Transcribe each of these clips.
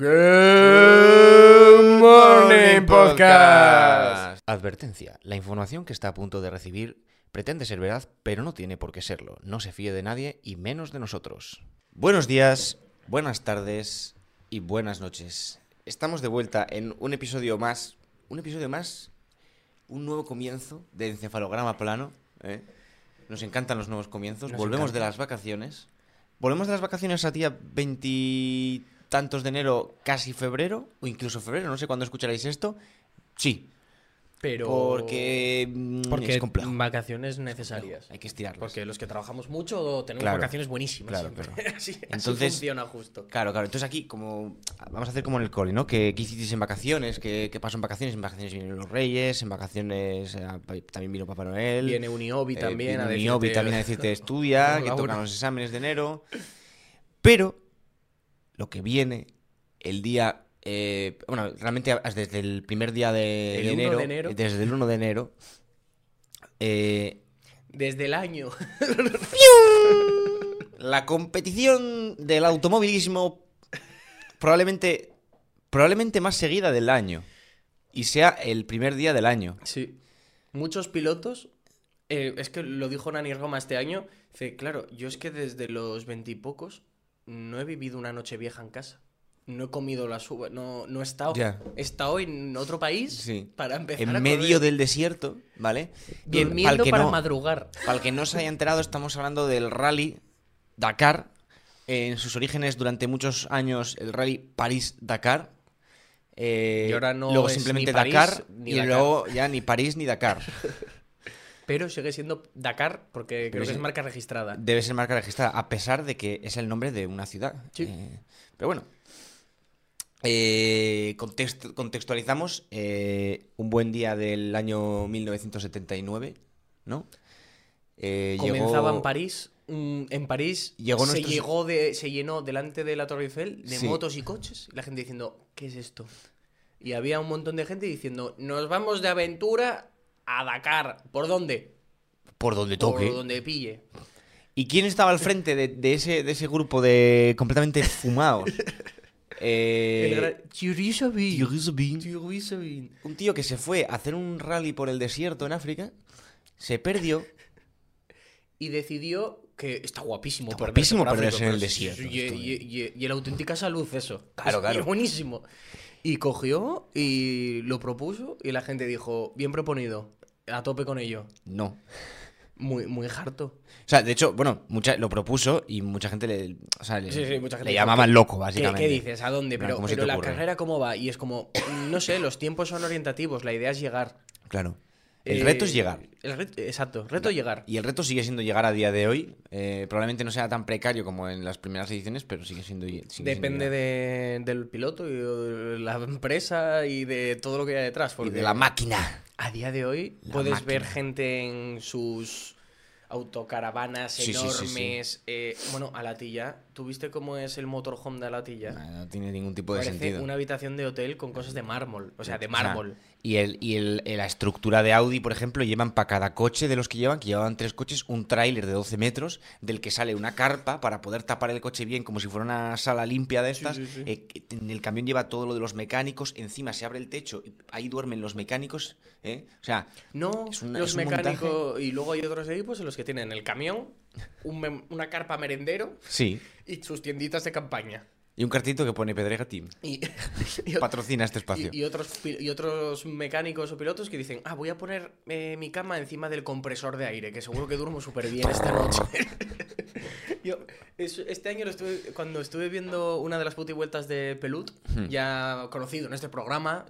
Good Morning Podcast. Advertencia. La información que está a punto de recibir pretende ser verdad, pero no tiene por qué serlo. No se fíe de nadie y menos de nosotros. Buenos días, buenas tardes y buenas noches. Estamos de vuelta en un episodio más. Un episodio más. Un nuevo comienzo de encefalograma plano. ¿eh? Nos encantan los nuevos comienzos. Nos Volvemos encanta. de las vacaciones. Volvemos de las vacaciones a día veintitantos de enero, casi febrero, o incluso febrero, no sé cuándo escucharéis esto. Sí, Pero. porque, mm, Porque es complejo. vacaciones necesarias. Hay que estirarlos. Porque los que trabajamos mucho tenemos Claro. vacaciones buenísimas. Claro, claro. así, así Entonces- funciona justo. Claro, claro. Entonces aquí, como. Vamos a hacer como en el cole, ¿no? ¿Qué, qué hicisteis en vacaciones? ¿Qué, qué pasó en vacaciones? En vacaciones vinieron los Reyes, en vacaciones eh, también vino Papá Noel. Viene Uniobi eh, también vino a decirte... Uniobi también a decirte estudia, que tocan los exámenes de enero. Pero lo que viene el día. eh, bueno, realmente desde el primer día de, El de 1 de enero, enero. Desde el 1 de enero. eh, Desde el año. la competición del automovilismo probablemente probablemente más seguida del año y sea el primer día del año. Sí. Muchos pilotos. eh, es que lo dijo Nani Roma este año. Dice, claro, yo es que desde los veintipocos no he vivido una noche vieja en casa. No he comido las uvas, no, no he estado. Ya. He estado en otro país Sí. para empezar En a medio correr. del desierto, ¿vale? Bien, Durmiendo pa'l que para no- madrugar. Para el que no se haya enterado, estamos hablando del rally Dakar. En sus orígenes, durante muchos años, el rally París-Dakar. Eh, Y ahora no luego simplemente ni París Dakar. ni y Dakar. luego ya ni París ni Dakar. Pero sigue siendo Dakar porque creo sí. que es marca registrada. Debe ser marca registrada, a pesar de que es el nombre de una ciudad. Sí. Eh, pero bueno. Eh, context- contextualizamos eh, un buen día del año 1979, ¿no? Eh, Comenzaba llegó- en París. mm, En París Llegó se, llegó de, se llenó delante de la Torre Eiffel de Sí. motos y coches. Y la gente diciendo, ¿qué es esto? Y había un montón de gente diciendo, nos vamos de aventura a Dakar. ¿Por dónde? Por donde Por toque. donde pille. ¿Y quién estaba al frente de, de ese, de ese grupo de completamente fumados? Eh. Un tío que se fue a hacer un rally por el desierto en África, se perdió Y decidió que está guapísimo Está guapísimo por perderse en el desierto, Y, y- y- y la auténtica salud, eso. Claro, Es- claro. buenísimo. Y cogió y lo propuso y la gente dijo, bien proponido, a tope con ello. No. Muy, muy harto. O sea, de hecho, bueno, mucha, lo propuso y mucha gente le, o sea, le, Sí, sí, mucha gente le dijo, llamaban ¿qué- loco, ¿Qué, básicamente. qué dices? ¿A dónde? Pero, ¿cómo se pero la ocurre? carrera, ¿cómo va? Y es como, no sé, los tiempos son orientativos, la idea es llegar. Claro. El Eh, reto es llegar. el reto- exacto, reto llegar. Y el reto sigue siendo llegar a día de hoy. Eh, probablemente no sea tan precario como en las primeras ediciones, pero sigue siendo. sigue Depende de- del piloto y de la empresa y de todo lo que hay detrás. Y de la máquina. A día de hoy La puedes máquina. ver gente en sus autocaravanas Sí, sí, sí, sí. enormes. eh, bueno, a Latilla. ¿Tú viste cómo es el motorhome de Alatilla? No, no tiene ningún tipo de Parece sentido. una habitación de hotel con cosas de mármol. O sea, de mármol. y el, y el- la estructura de Audi, por ejemplo, llevan para cada coche de los que llevan, que llevaban tres coches, un tráiler de 12 metros, del que sale una carpa para poder tapar el coche bien, como si fuera una sala limpia de estas. sí, sí. Eh, en el camión lleva todo lo de los mecánicos, encima se abre el techo, y ahí duermen los mecánicos. ¿eh? O sea, No, Es una- los mecánicos. Y luego hay otros equipos en los que tienen el camión, un una carpa merendero sí. y sus tienditas de campaña. Y un cartito que pone Pedrega Team. Y, y- Patrocina este espacio. Y, y otros, y otros mecánicos o pilotos que dicen, ah, voy a poner eh, mi cama encima del compresor de aire, que seguro que duermo súper bien esta noche. Yo, es- este año lo estuve, cuando estuve viendo una de las puti vueltas de Pelut, Hmm. ya conocido en este programa,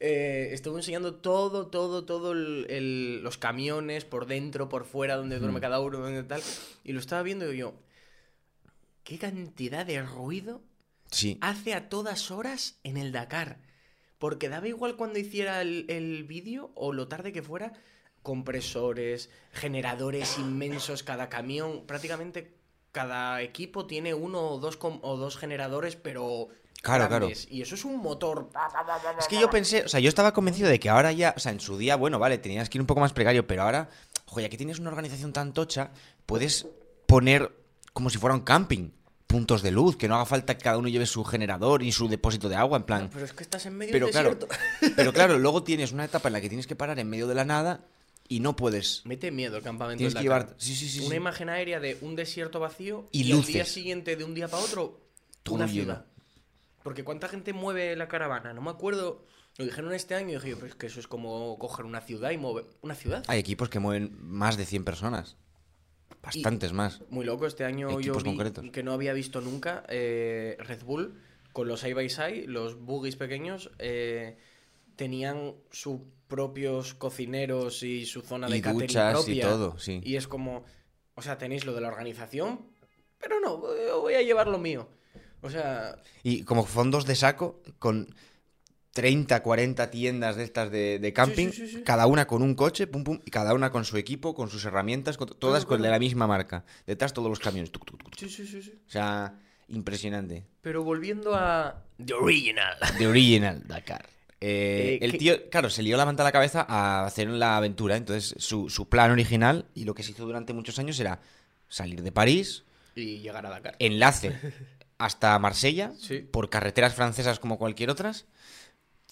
eh, estuve enseñando todo, todo, todo el- el- los camiones por dentro, por fuera, donde duerme cada uno, donde tal. Y lo estaba viendo y yo, ¿qué cantidad de ruido Sí. hace a todas horas en el Dakar. Porque daba igual cuando hiciera el, el vídeo o lo tarde que fuera, compresores, generadores inmensos, cada camión, prácticamente cada equipo tiene uno o dos, com- o dos generadores, pero Claro, grandes. Y eso es un motor. Es que yo pensé, o sea, yo estaba convencido de que ahora ya, o sea, en su día, bueno, vale, tenías que ir un poco más precario, pero ahora, joder, ya que tienes una organización tan tocha, puedes poner como si fuera un camping. puntos de luz, que no haga falta que cada uno lleve su generador y su depósito de agua, en plan. Pero es que estás en medio Pero del claro, desierto. pero claro, luego tienes una etapa en la que tienes que parar en medio de la nada y no puedes. Mete miedo el campamento Tienes que llevar. Sí, sí, sí. Una imagen aérea de un desierto vacío Y al día luces. siguiente de un día para otro Todo una ciudad. Porque cuánta gente mueve la caravana, no me acuerdo. Lo dijeron este año y dije, yo, pues que eso es como coger una ciudad y mover una ciudad. Hay equipos que mueven más de 100 personas. Bastantes más. Muy loco, este año yo Equipos vi concretos. que no había visto nunca eh, Red Bull con los side by side, los buggies pequeños, eh, tenían sus propios cocineros y su zona de Y catering duchas y propia. todo, sí. Y es como, o sea, tenéis lo de la organización, pero no, yo voy a llevar lo mío. O sea, Y como fondos de saco con 30, 40 tiendas de estas de, de camping, sí, sí, sí. cada una con un coche, pum, pum, y cada una con su equipo, con sus herramientas, con- todas con claro. de la misma marca. Detrás todos los camiones. tuc, tuc, tuc, tuc. sí, sí, sí, sí. O sea, impresionante. Pero volviendo a The Original. The Original Dakar. Eh, Eh, el ¿qué- tío, claro, se lió la manta a la cabeza a hacer la aventura. Entonces, su, su plan original y lo que se hizo durante muchos años era salir de París, Y llegar a Dakar. enlace hasta Marsella, Sí. por carreteras francesas como cualquier otras,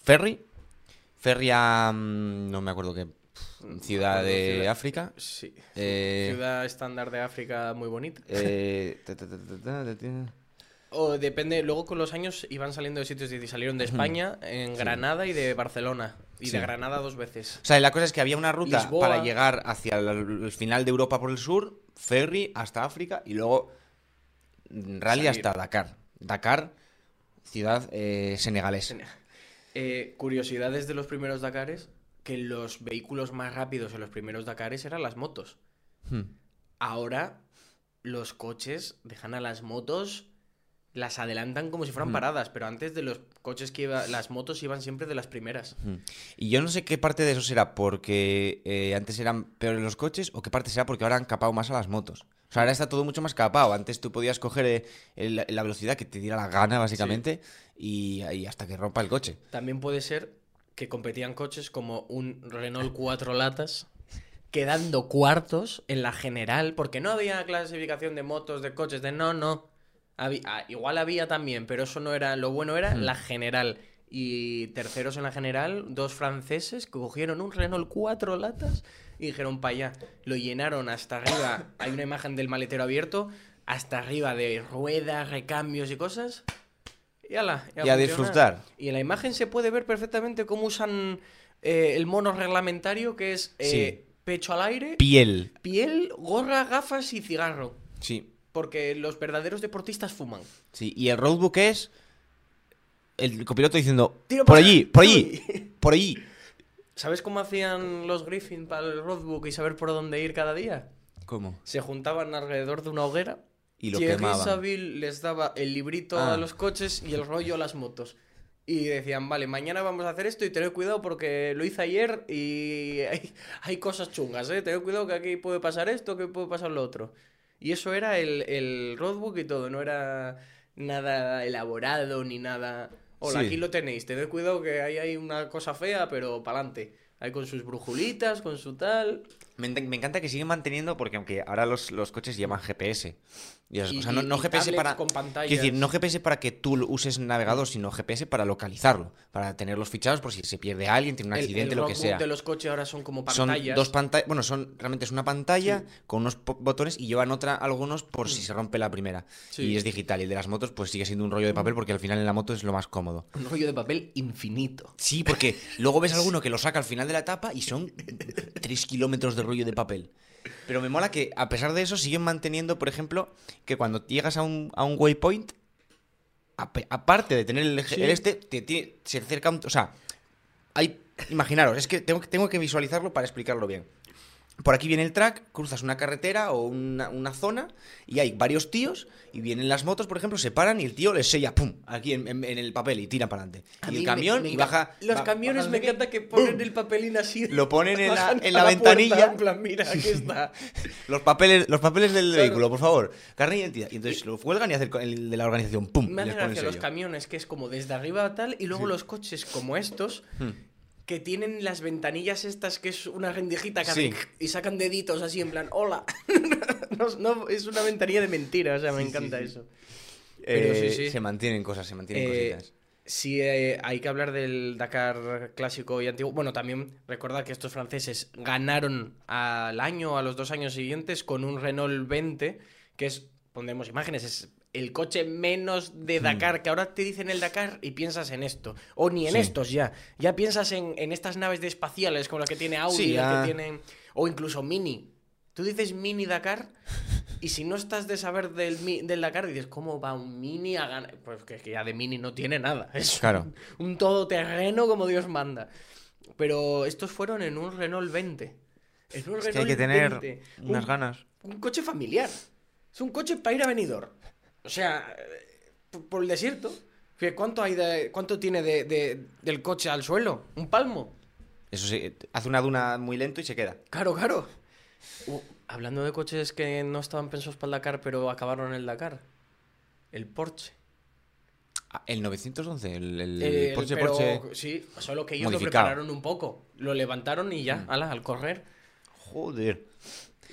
ferry, ferry a... mm, no me acuerdo qué ciudad de ciudad. África. Sí. Eh, Ciudad estándar de África muy bonita. eh, ta, ta, ta. O depende, luego con los años iban saliendo de sitios, y salieron de España, en Granada y de Barcelona. Y Sí. de Granada dos veces. O sea, la cosa es que había una ruta Lisboa. para llegar hacia el, el final de Europa por el sur, ferry hasta África y luego rally Salir. hasta Dakar. Dakar, ciudad eh, senegalesa. Eh, curiosidades de los primeros Dakares, que los vehículos más rápidos en los primeros Dakares eran las motos. Hmm. Ahora los coches dejan a las motos, las adelantan como si fueran Mm. paradas, pero antes de los coches que iba, las motos iban siempre de las primeras. Mm. Y yo no sé qué parte de eso será porque eh, antes eran peores los coches o qué parte será porque ahora han capado más a las motos. O sea, ahora está todo mucho más capado. Antes tú podías coger eh, el- la velocidad que te diera la gana, básicamente, y, y hasta que rompa el coche. También puede ser que competían coches como un Renault cuatro latas, quedando cuartos en la general, porque no había clasificación de motos, de coches, de no, no. Ah, igual había también, pero eso no era, lo bueno era Hmm. la general. Y terceros en la general, dos franceses que cogieron un Renault cuatro latas y dijeron para allá. Lo llenaron hasta arriba. Hay una imagen del maletero abierto, hasta arriba de ruedas, recambios y cosas. Y, ala, Y a disfrutar. Y en la imagen se puede ver perfectamente cómo usan eh, el mono reglamentario, que es eh, pecho al aire, Piel. piel, gorra, gafas y cigarro. Sí. Porque los verdaderos deportistas fuman. Sí, y el roadbook es el copiloto diciendo, Tiro por allí, por allí, por allí. ¿Sabes cómo hacían los Griffin para el roadbook y saber por dónde ir cada día? ¿Cómo? Se juntaban alrededor de una hoguera Y lo quemaban. Saville les daba el librito Ah. a los coches y el rollo a las motos. Y decían, vale, mañana vamos a hacer esto y tened cuidado porque lo hice ayer y hay, hay cosas chungas, ¿eh? Tened cuidado que aquí puede pasar esto, que puede pasar lo otro. Y eso era el, el roadbook y todo, no era nada elaborado ni nada... Hola, Sí. aquí lo tenéis, tened cuidado que ahí hay una cosa fea, pero pa'lante. Ahí con sus brujulitas, con su tal... Me, encanta que siguen manteniendo, porque aunque ahora los, los coches llevan GPS. Y esas Y- cosas, no, y- no y GPS para. Quiero decir, no GPS para que tú uses navegador, sino GPS para localizarlo. Para tenerlos fichados por si se pierde alguien, tiene un accidente, el lo que sea. de los coches ahora son como Son pantallas. dos pantallas. Bueno, son realmente es una pantalla con unos botones y llevan otra algunos por si se rompe la primera. Mm. Sí. Y es digital. Y el de las motos, pues sigue siendo un rollo de papel porque al final en la moto es lo más cómodo. Un rollo de papel infinito. Sí, porque luego ves alguno que lo saca al final de la etapa y son 3 kilómetros de rollo de papel. Pero me mola que, a pesar de eso, siguen manteniendo, por ejemplo, que cuando llegas a un, a un waypoint, aparte de tener el, Sí. el este, te, tiene- se acerca un... O sea, hay... Imaginaros, es que tengo, que tengo que visualizarlo para explicarlo bien. Por aquí viene el track, cruzas una carretera o una, una zona y hay varios tíos y vienen las motos, por ejemplo, se paran y el tío les sella, ¡pum!, aquí en, en- en el papel y tiran para adelante. A Y el camión me y baja... Los camiones me encanta que ponen ¡pum! el papelín así. Lo ponen en la, en la puerta, ventanilla. en plan, mira, aquí está. Los papeles, los papeles del Claro. vehículo, por favor. Carne de identidad. Y entonces lo cuelgan y hacen el de la organización. ¡Pum! Me y hace gracia los camiones, que es como desde arriba tal, y luego los coches como estos, Hmm. Que tienen las ventanillas estas, que es una rendijita que Sí. y sacan deditos así en plan, hola. no, no, es una ventanilla de mentira, o sea, me encanta eso. Pero eh, sí, sí. se mantienen cosas, se mantienen Eh, cositas. Sí, eh, hay que hablar del Dakar clásico y antiguo. Bueno, también recordar que estos franceses ganaron al año, a los dos años siguientes, con un Renault 20, que es, pondremos imágenes, es el coche menos de Dakar, que ahora te dicen el Dakar y piensas en esto. O ni en Sí. estos ya. Ya piensas en, en estas naves de espaciales como las que tiene Audi, Sí, que tienen... O incluso Mini. Tú dices Mini Dakar y si no estás de saber del, del Dakar, dices, ¿cómo va un Mini a ganar? Pues que, que ya de Mini no tiene nada. Es Claro. un, un todoterreno como Dios manda. Pero estos fueron en un Renault 20. En un Es que hay Renault que tener 20. unas un, ganas. un coche familiar. Es un coche para ir a venidor. O sea, eh, por, el desierto. ¿Cuánto, hay de, cuánto tiene de, de- del coche al suelo? ¿Un palmo? Eso sí, hace una duna muy lento y se queda. Claro, claro. Uh, hablando de coches que no estaban pensados para el Dakar, pero acabaron en el Dakar. El Porsche. Ah, el 911, el, el Eh, el- Porsche pero, Porsche. Sí, solo que ellos lo prepararon un poco. Lo levantaron y ya, ala, al correr. Joder.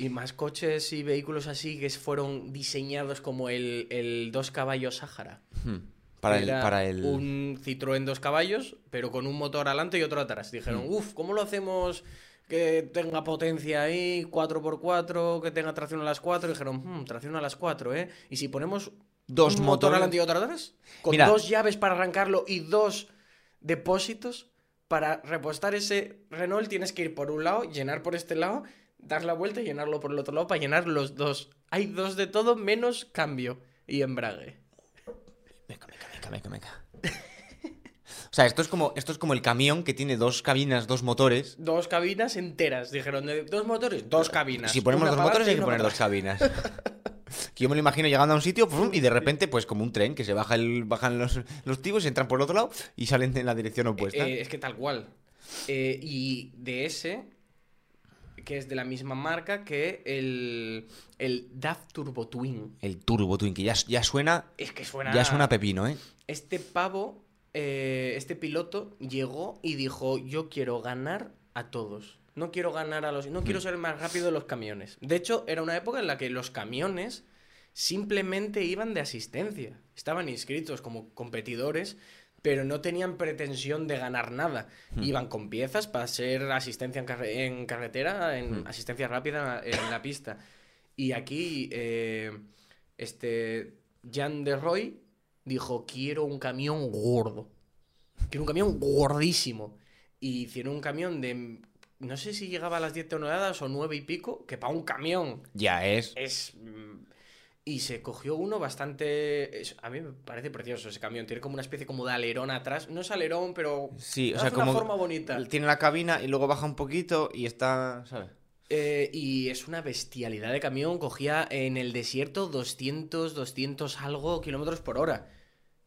Y más coches y vehículos así que fueron diseñados como el, el dos caballos Sahara. Hmm. Para el, para el... Un Citroën dos caballos, pero con un motor adelante y otro atrás. Hmm. Dijeron, uff, ¿cómo lo hacemos que tenga potencia ahí, 4x4, que tenga tracción a las 4? Dijeron, "Hmm, tracción a las 4, ¿eh? Y si ponemos Dos un motor adelante y otro atrás, con Mira. dos llaves para arrancarlo y dos depósitos, para repostar ese Renault tienes que ir por un lado, llenar por este lado, dar la vuelta y llenarlo por el otro lado para llenar los dos. Hay dos de todo menos cambio y embrague. Meca, meca, meca, meca, meca. O sea, esto es, como, esto es como el camión que tiene dos cabinas, dos motores. Dos cabinas enteras. Dijeron, ¿de dos motores? Dos cabinas. Si ponemos Una dos motores hay que poner dos cabinas. que yo me lo imagino llegando a un sitio y de repente, pues como un tren, que se baja el, bajan los, los tibos, entran por el otro lado y salen en la dirección opuesta. Eh, es que tal cual. Eh, y de ese, que es de la misma marca que el, el DAF Turbo Twin. El Turbo Twin, que ya, ya suena. Es que suena... Ya suena pepino, ¿eh? Este pavo, eh, este piloto, llegó y dijo, yo quiero ganar a todos. No quiero ganar a los... No quiero ser el más rápido de los camiones. De hecho, era una época en la que los camiones simplemente iban de asistencia. Estaban inscritos como competidores, pero no tenían pretensión de ganar nada. Iban con piezas para ser asistencia en, carre- en carretera, en asistencia rápida en la pista. Y aquí, eh, este, Jan de Roy dijo, quiero un camión gordo. Quiero un camión gordísimo. Y hicieron un camión de, no sé si llegaba a las 10 toneladas o 9 y pico, que para un camión Ya es. es... Y se cogió uno bastante... es- a mí me parece precioso ese camión. Tiene como una especie como de alerón atrás. No es alerón, pero... Sí, o sea, como. una forma bonita. Tiene la cabina y luego baja un poquito y está. ¿Sabes? Eh, y es una bestialidad de camión. Cogía en el desierto 200, 200 algo kilómetros por hora.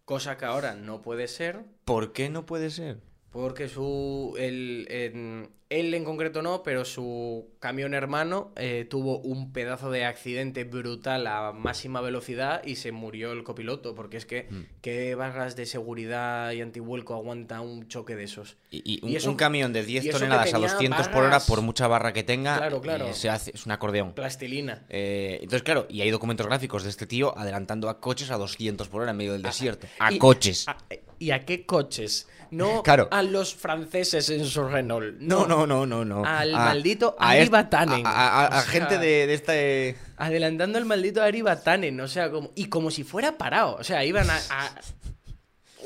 Cosa que ahora no puede ser. ¿Por qué no puede ser? Porque su. el- en- él en concreto no, pero su camión hermano eh, tuvo un pedazo de accidente brutal a máxima velocidad y se murió el copiloto. Porque es que, Mm. ¿qué barras de seguridad y antivuelco aguanta un choque de esos? Y, y un, Y eso- un camión de 10 y eso que toneladas a tenía 200 por hora, por mucha barra que tenga, Claro, claro. eh, se hace, es un acordeón. Plastilina. Eh, entonces, claro, y hay documentos gráficos de este tío adelantando a coches a 200 por hora en medio del desierto. A Ah, Y- coches. a- ¿Y a qué coches? No Claro. a los franceses en su Renault. No, no, no, no, no. Al A- maldito a Ari Vatanen. A, a- a- a O sea, gente de, de este. Adelantando al maldito Ari Vatanen, o sea, como, y como si fuera parado. O sea, iban a, a-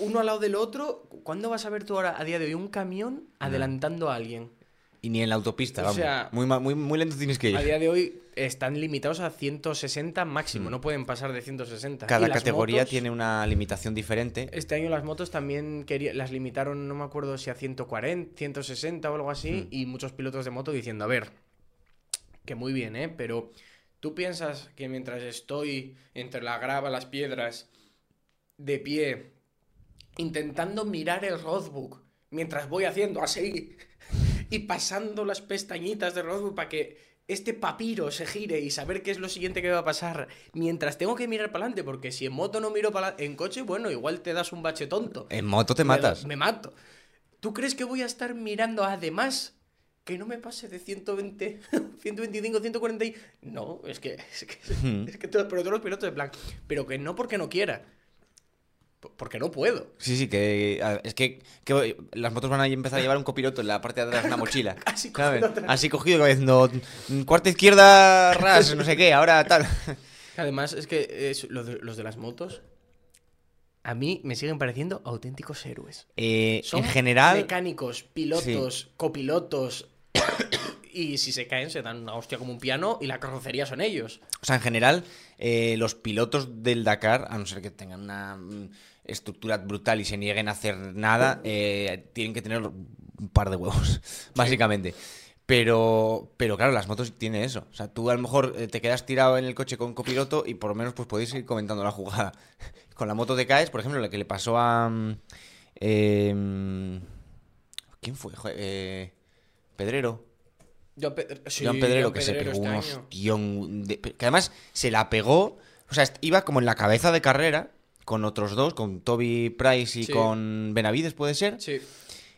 uno al lado del otro. ¿Cuándo vas a ver tú ahora, a día de hoy, un camión adelantando a alguien? Y ni en la autopista, O vamos. sea- muy, muy, muy lento tienes que ir. A día de hoy están limitados a 160 máximo, no pueden pasar de 160. Y Mm. Cada categoría motos- tiene una limitación diferente. Este año las motos también quería- las limitaron, no me acuerdo si a 140, 160 o algo así, y muchos pilotos de moto diciendo, a ver, que muy bien, ¿eh? Pero tú piensas que mientras estoy entre la grava, las piedras, de pie, intentando mirar el roadbook, mientras voy haciendo así, y pasando las pestañitas del roadbook para que este papiro se gire y saber qué es lo siguiente que va a pasar, mientras tengo que mirar para adelante, porque si en moto no miro para en coche, bueno, igual te das un bache tonto. En moto te Me matas. da- Me, mato. ¿Tú crees que voy a estar mirando además que no me pase de 120, 125, 140? y- No, es que, es que, es que pero todos los pilotos de plan, pero que no porque no quiera. Porque no puedo. Sí, sí, que es que, que las motos van a empezar a llevar un copiloto en la parte de atrás de una mochila. Así cogido. Así cogido, diciendo, "Mm, cuarta izquierda, ras, no sé qué, ahora tal. Además, es que es- lo de- los de las motos a mí me siguen pareciendo auténticos héroes. Eh, Son en general, mecánicos, pilotos, copilotos. Y si se caen, se dan una hostia como un piano y la carrocería son ellos. o sea, en general, eh, los pilotos del Dakar, a no ser que tengan una mm, estructura brutal y se nieguen a hacer nada, eh, tienen que tener un par de huevos, básicamente. Pero, pero claro, las motos tienen eso. O sea, tú a lo mejor eh, te quedas tirado en el coche con copiloto y por lo menos pues podéis ir comentando la jugada. Con la moto te caes, por ejemplo, la que le pasó a... em, ¿Quién fue? Eh, Pedrero. Joan, Pe- sí, Joan Pedrero, que se pegó este de- que además se la pegó. O sea, iba como en la cabeza de carrera con otros dos, con Toby Price y Sí. con Benavides, puede ser. Sí.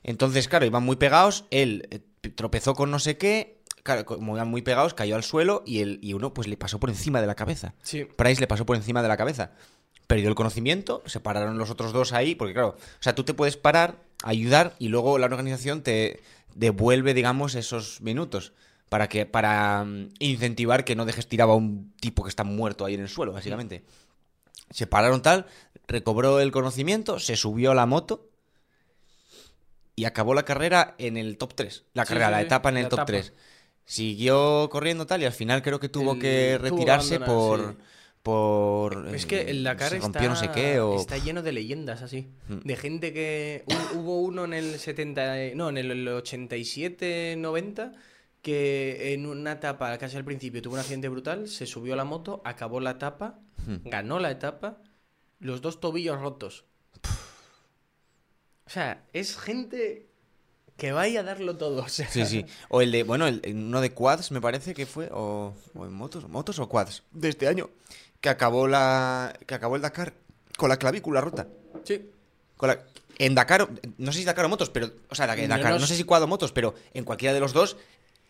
Entonces, claro, iban muy pegados. Él eh, tropezó con no sé qué. Claro, como iban muy pegados, cayó al suelo y, el, y uno pues le pasó por encima de la cabeza. Sí. Price le pasó por encima de la cabeza. Perdió el conocimiento, se pararon los otros dos ahí, porque claro, o sea, tú te puedes parar, ayudar y luego la organización te devuelve, digamos, esos minutos para que para mm, incentivar que no dejes tirado a un tipo que está muerto ahí en el suelo, básicamente. Se pararon tal, recobró el conocimiento, se subió a la moto y acabó la carrera en el top 3. La carrera, sí, la etapa en el top etapa. 3. Siguió corriendo tal y al final creo que tuvo El- que retirarse por... sí. Por Es que eh, el Dakar se está, rompió no sé qué o está lleno de leyendas así. Hmm. De gente que. hu- hubo uno en el 70. No, en el 87-90 que en una etapa, casi al principio, tuvo un accidente brutal, se subió a la moto, acabó la etapa, Hmm. ganó la etapa, los dos tobillos rotos. O sea, es gente que vaya a darlo todo. o sea. Sí, sí. O el de, bueno, el, el- uno de quads me parece que fue, o, o en motos, motos o quads, de este año, que acabó la, que acabó el Dakar con la clavícula rota. Sí. Con la, en Dakar, en si Dakar o motos, pero, o sea, en No Dakar, no, sé si quad o motos, pero en cualquiera de los dos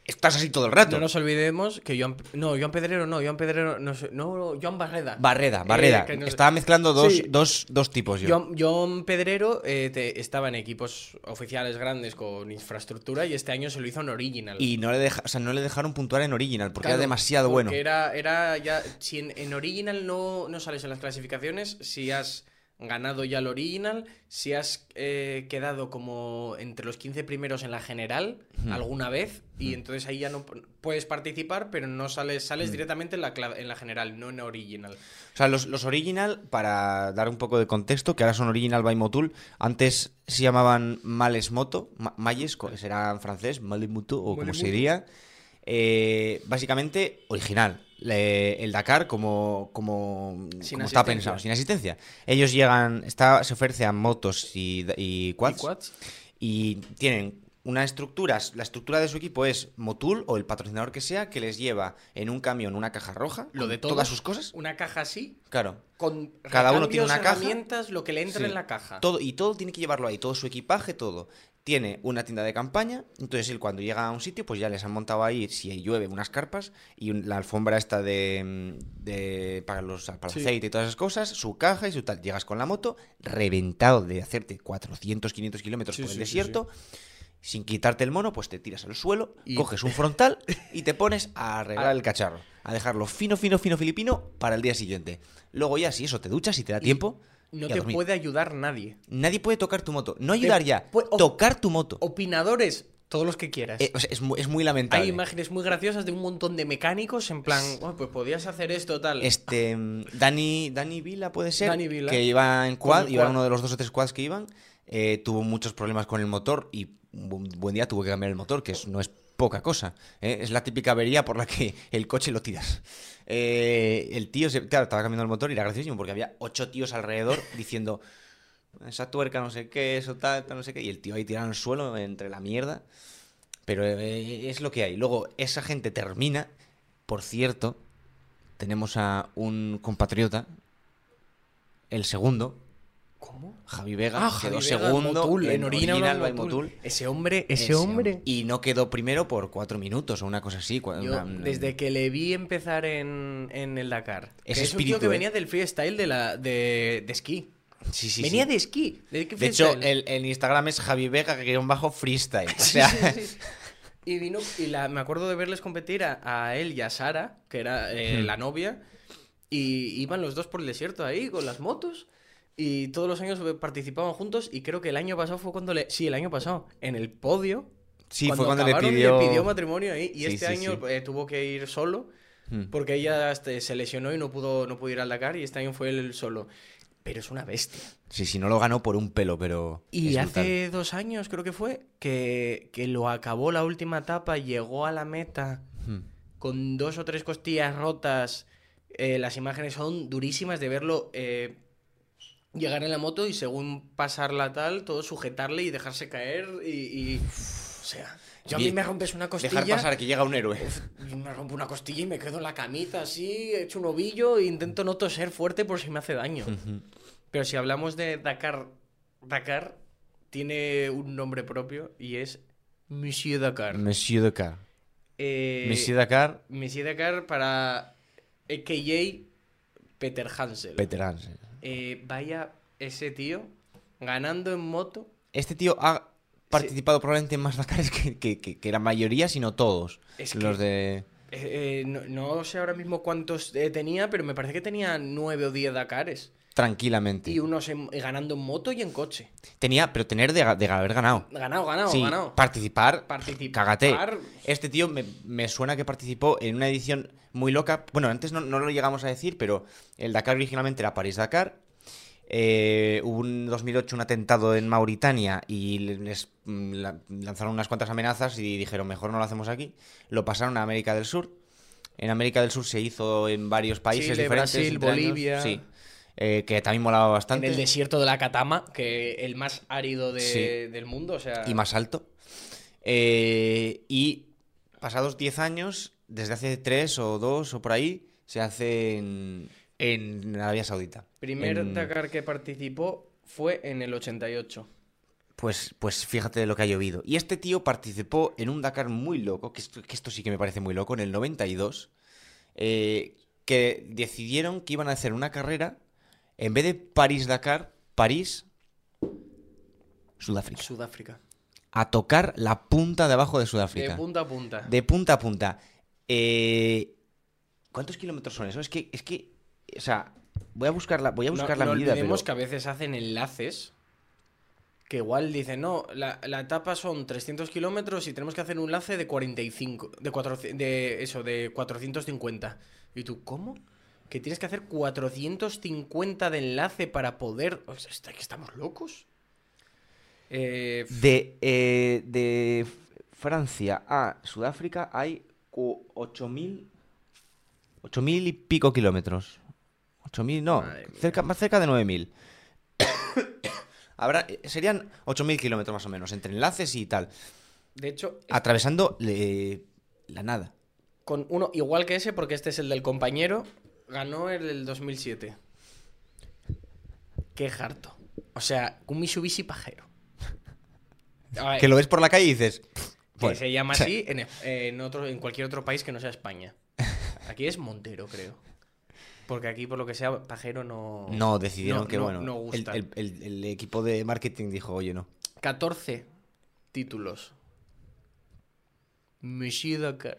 estás así todo el rato. No nos olvidemos que Joan. No, Joan Pedrero no, Joan Pedrero. No, no Joan Barreda. Barreda, Eh, Barreda. no Estaba mezclando dos, Sí. dos, dos tipos yo. John Pedrero eh, te- estaba en equipos oficiales grandes con infraestructura y este año se lo hizo en Original. Y no le, deja, o sea, no le dejaron puntuar en Original porque Claro, era demasiado porque bueno. Era, era ya. Si en, en Original no, no sales en las clasificaciones, si has ganado ya el Original, si has eh, quedado como entre los 15 primeros en la general alguna vez, y entonces ahí ya no puedes participar, pero no sales, sales directamente en la, cla- en la general, no en Original. O sea, los, los original, para dar un poco de contexto, que ahora son original by Motul, antes se llamaban Males Moto, Ma- Malles, será en francés, Males Moto, o como se diría. Eh, básicamente, original. Le- el Dakar como, como, como está pensado, sin asistencia. Ellos llegan, está, se ofrece a motos y, y quads, ¿Y quads? y tienen una estructura, la estructura de su equipo es Motul o el patrocinador que sea, que les lleva en un camión una caja roja, Lo de todo. todas sus cosas. Una caja así, Claro, con Cada uno tiene una caja. herramientas, lo que le entra Sí. en la caja. Todo, y todo tiene que llevarlo ahí, todo su equipaje, todo. Tiene una tienda de campaña, entonces él cuando llega a un sitio, pues ya les han montado ahí, si llueve, unas carpas y la alfombra esta de, de para los para el Sí. aceite y todas esas cosas, su caja y su tal. Llegas con la moto, reventado de hacerte 400, 500 kilómetros Sí, por el sí, desierto, sin quitarte el mono, pues te tiras al suelo, Y- coges un frontal y te pones a arreglar A- el cacharro, a dejarlo fino, fino, fino filipino para el día siguiente. Luego ya, si eso te duchas y te da Y tiempo, No te dormir. puede ayudar nadie. Nadie puede tocar tu moto. No ayudar ya, pu- o- tocar tu moto. Opinadores, todos los que quieras. Eh, o sea, es, muy, es muy lamentable. Hay imágenes muy graciosas de un montón de mecánicos en plan, "Oh, pues podías hacer esto tal. Este, mm, Dani, Dani Vila puede ser, Dani Vila. que iba en quad, iba uno de los dos o tres quads que iban, eh, tuvo muchos problemas con el motor y un bu- buen día tuvo que cambiar el motor, que es- no es poca cosa. ¿eh? Es la típica avería por la que el coche lo tiras. Eh, el tío, se, claro, estaba cambiando el motor y era graciosísimo porque había ocho tíos alrededor diciendo esa tuerca no sé qué, eso tal, tal, no sé qué, y el tío ahí tirado en el suelo entre la mierda. Pero eh, es lo que hay. Luego, esa gente termina. Por cierto, tenemos a un compatriota, el segundo, ¿Cómo? Javi Vega, Ah, quedó Javi segundo Motul, en by by Motul. Ese hombre, ese, Ese hombre. Y no quedó primero por cuatro minutos o una cosa así. cua- Yo, una- una- desde que le vi empezar en, en el Dakar, Ese es un tío que ¿eh? venía del freestyle de, la, de, de esquí. Sí, sí, Venía sí. de esquí. De, De hecho, el, el Instagram es Javi Vega, que un bajo freestyle. O Sí, sea. Y vino, y la, me acuerdo de verles competir a, a él y a Sara, que era eh, la novia, y iban los dos por el desierto ahí con las motos. Y todos los años participaban juntos. Y creo que el año pasado fue cuando le. Sí, el año pasado, en el podio. sí, fue cuando le acabaron, pidió... matrimonio ahí. Y Sí, este sí, año sí. eh, tuvo que ir solo. Hmm. Porque ella este, se lesionó y no pudo, no pudo ir al Dakar. Y este año fue él solo. Pero es una bestia. Sí, sí, no lo ganó por un pelo, pero. Y hace dos años, creo que fue, que, que lo acabó la última etapa, llegó a la meta. Hmm. con dos o tres costillas rotas. Eh, las imágenes son durísimas de verlo eh, llegar en la moto y según pasarla tal, todo sujetarle y dejarse caer y... y- o sea, yo a mí me rompes una costilla... Dejar pasar que llega un héroe. me rompo una costilla y me quedo en la camita así, he hecho un ovillo e intento no toser fuerte por si me hace daño. Pero si hablamos de Dakar, Dakar tiene un nombre propio y es Monsieur Dakar. Monsieur Dakar. Eh, Monsieur Dakar, Monsieur Dakar para AKJ Peter Hansel. Peter Hansen. Eh, vaya ese tío ganando en moto. Este tío ha participado probablemente en más Dakares que, que- que- que la mayoría, sino todos. Es los que- de. Eh, eh, no, no sé ahora mismo cuántos eh, tenía, pero me parece que tenía nueve o diez Dakares. Tranquilamente. Y unos en- ganando en moto y en coche. Tenía, pero tener de, ga- de haber ganado. Ganado, ganado, sí, ganado. participar. Participar. Cágate. Este tío me, me suena que participó en una edición muy loca. Bueno, antes no, no lo llegamos a decir, pero el Dakar originalmente era París-Dakar. Eh, hubo en 2008 un atentado en Mauritania y les mm, la- lanzaron unas cuantas amenazas y dijeron, mejor no lo hacemos aquí. Lo pasaron a América del Sur. En América del Sur se hizo en varios países Chile, diferentes. Brasil, entre años. Bolivia. Sí. Eh, que también molaba En bastante. el desierto de la Catama, que el más árido de- Sí. del mundo, o sea... y más alto. Eh, y pasados 10 años, desde hace 3 o 2 o por ahí, se hace en, en Arabia Saudita. Primer En- Dakar que participó fue en el 88. Pues, pues fíjate de lo que ha llovido. Y este tío participó en un Dakar muy loco, que esto, que esto sí que me parece muy loco, en el 92, eh, que decidieron que iban a hacer una carrera, en vez de París-Dakar, París, Sudáfrica. Sudáfrica. A tocar la punta de abajo de Sudáfrica. De punta a punta. De punta a punta. Eh, ¿Cuántos kilómetros son eso? Es que, es que, o sea, voy a buscar la, voy a No- buscar no, la medida, olvidemos pero- que a veces hacen enlaces que igual dicen, no, la, la etapa son 300 kilómetros y tenemos que hacer un enlace de 45, de, 400 de eso, de 450. Y tú, ¿cómo? Que tienes que hacer 450 de enlace para poder... O sea, ¿está- que estamos locos? Eh, De, eh, de Francia a Sudáfrica hay cu- 8.000 8.000 y pico kilómetros. 8.000, no, cerca, más cerca de 9.000. Habrá, eh, serían 8.000 kilómetros más o menos, entre enlaces y tal. de hecho, Atravesando la nada. con uno igual que ese, porque este es el del compañero, ganó el del 2007. Qué harto. O sea, un Mitsubishi pajero. Que lo ves por la calle y dices... que "Pues, se llama así en, en otro, en cualquier otro país que no sea España. Aquí es Montero, creo. Porque aquí, por lo que sea, pajero no... No, decidieron no- que, no- bueno, no el, gusta. el- el- el equipo de marketing dijo, oye, no. 14 títulos. Monsieur Dakar.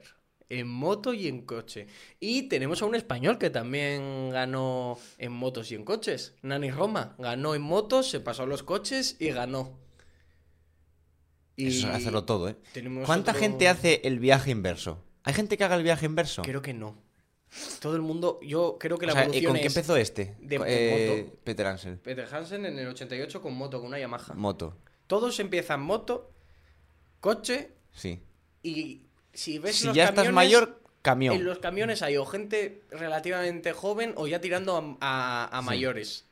En moto y en coche. Y tenemos a un español que también ganó en motos y en coches. Nani Roma. Ganó en motos, se pasó a los coches y ganó. Y Eso es hacerlo todo, ¿eh? ¿Cuánta otro- gente hace el viaje inverso? ¿Hay gente que haga el viaje inverso? Creo que no. Todo el mundo. Yo creo que la O sea, ¿y evolución ¿Con qué empezó este? de- eh, Peter Ansel. Peter Hansen en el 88 con moto, con una Yamaha. Moto. Todos empiezan moto, coche Sí. y si ves Si los ya estás mayor, camión. En los camiones hay o gente relativamente joven o ya tirando a, a- a Sí. mayores.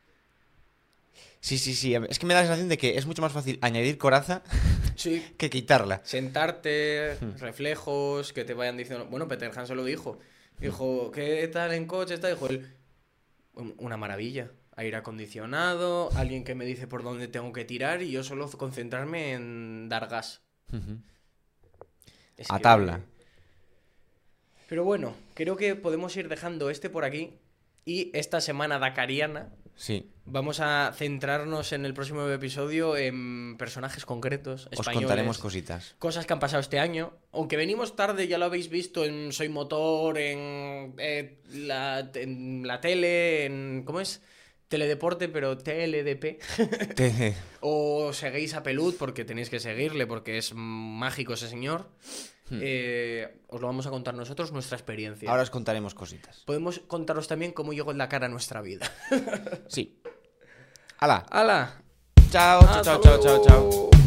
Sí, sí, sí. Es que me da la sensación de que es mucho más fácil añadir coraza Sí. que quitarla. Sentarte, Hmm. reflejos, que te vayan diciendo. Bueno, Peter Hansen lo dijo. Dijo, ¿qué tal en coche? Está? Dijo él, "Un- una maravilla. Aire acondicionado, alguien que me dice por dónde tengo que tirar y yo solo concentrarme en dar gas. Es A que- tabla. Pero bueno, creo que podemos ir dejando este por aquí. Y esta semana dakariana Sí. Vamos a centrarnos en el próximo episodio en personajes concretos. Os contaremos cositas. Cosas que han pasado este año. Aunque venimos tarde, ya lo habéis visto en Soy Motor, en, eh, la, en la tele, en. ¿Cómo es? Teledeporte, pero TLDP. O seguís a Pelud porque tenéis que seguirle porque es mágico ese señor. Eh, os lo vamos a contar nosotros, nuestra experiencia. Ahora os contaremos cositas. Podemos contaros también cómo llegó en la cara a nuestra vida. Sí. ¡Hala! ¡Hala! Chao, chao, chao, chao, chao.